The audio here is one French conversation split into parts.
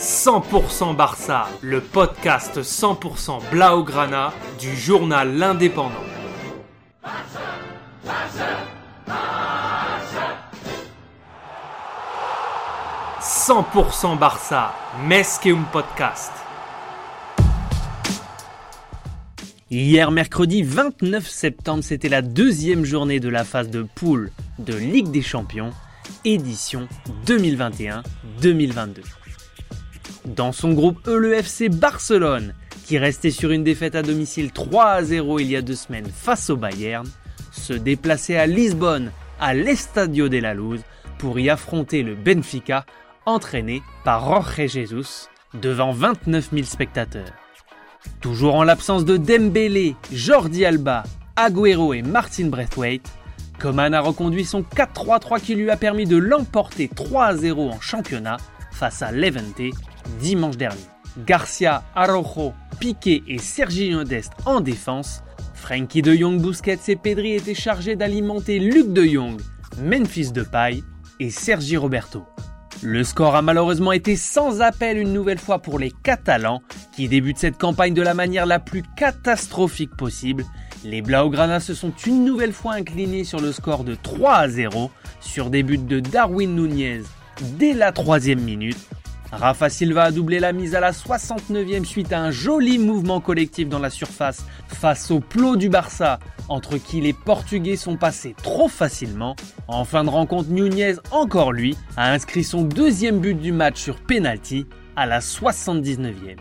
100% Barça, le podcast 100% Blaugrana du journal L'Indépendant. 100% Barça, un Podcast. Hier mercredi 29 septembre, c'était la deuxième journée de la phase de poule de Ligue des Champions, édition 2021-2022. Dans son groupe E, le FC Barcelone, qui restait sur une défaite à domicile 3 à 0 il y a deux semaines face au Bayern, se déplaçait à Lisbonne, à l'Estadio de la Luz, pour y affronter le Benfica, entraîné par Jorge Jesus, devant 29 000 spectateurs. Toujours en l'absence de Dembélé, Jordi Alba, Agüero et Martin Braithwaite, Coman a reconduit son 4-3-3 qui lui a permis de l'emporter 3 0 en championnat face à Levante dimanche dernier. Garcia, Araujo, Piqué et Sergio Dest en défense. Frankie de Jong, Busquets et Pedri étaient chargés d'alimenter Luc de Jong, Memphis Depay et Sergi Roberto. Le score a malheureusement été sans appel une nouvelle fois pour les Catalans, qui débutent cette campagne de la manière la plus catastrophique possible. Les Blaugrana se sont une nouvelle fois inclinés sur le score de 3 à 0, sur des buts de Darwin Nunez dès la troisième minute, Rafa Silva a doublé la mise à la 69e suite à un joli mouvement collectif dans la surface face au plot du Barça, entre qui les Portugais sont passés trop facilement. En fin de rencontre, Nunez, encore lui, a inscrit son deuxième but du match sur penalty à la 79e.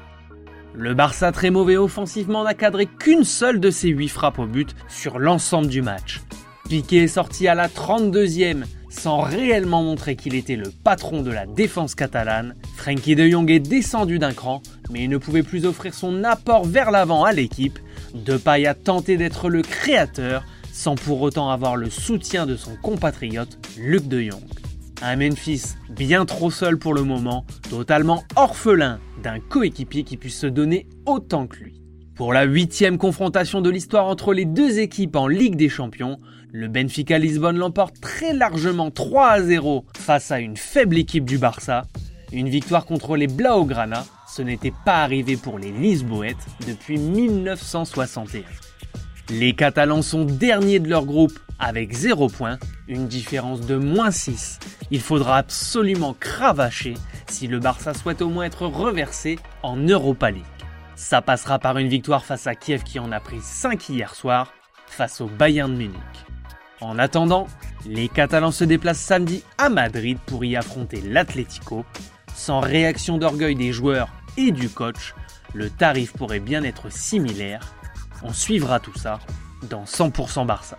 Le Barça, très mauvais offensivement, n'a cadré qu'une seule de ses 8 frappes au but sur l'ensemble du match. Piqué est sorti à la 32e sans réellement montrer qu'il était le patron de la défense catalane, Frankie de Jong est descendu d'un cran, mais il ne pouvait plus offrir son apport vers l'avant à l'équipe. Depay a tenté d'être le créateur, sans pour autant avoir le soutien de son compatriote Luc de Jong. Un Memphis bien trop seul pour le moment, totalement orphelin d'un coéquipier qui puisse se donner autant que lui. Pour la huitième confrontation de l'histoire entre les deux équipes en Ligue des Champions, le Benfica Lisbonne l'emporte très largement 3 à 0 face à une faible équipe du Barça. Une victoire contre les Blaugrana, ce n'était pas arrivé pour les Lisboètes depuis 1961. Les Catalans sont derniers de leur groupe avec 0 points, une différence de moins 6. Il faudra absolument cravacher si le Barça souhaite au moins être reversé en Europa League. Ça passera par une victoire face à Kiev qui en a pris 5 hier soir, face au Bayern de Munich. En attendant, les Catalans se déplacent samedi à Madrid pour y affronter l'Atlético. Sans réaction d'orgueil des joueurs et du coach, le tarif pourrait bien être similaire. On suivra tout ça dans 100% Barça.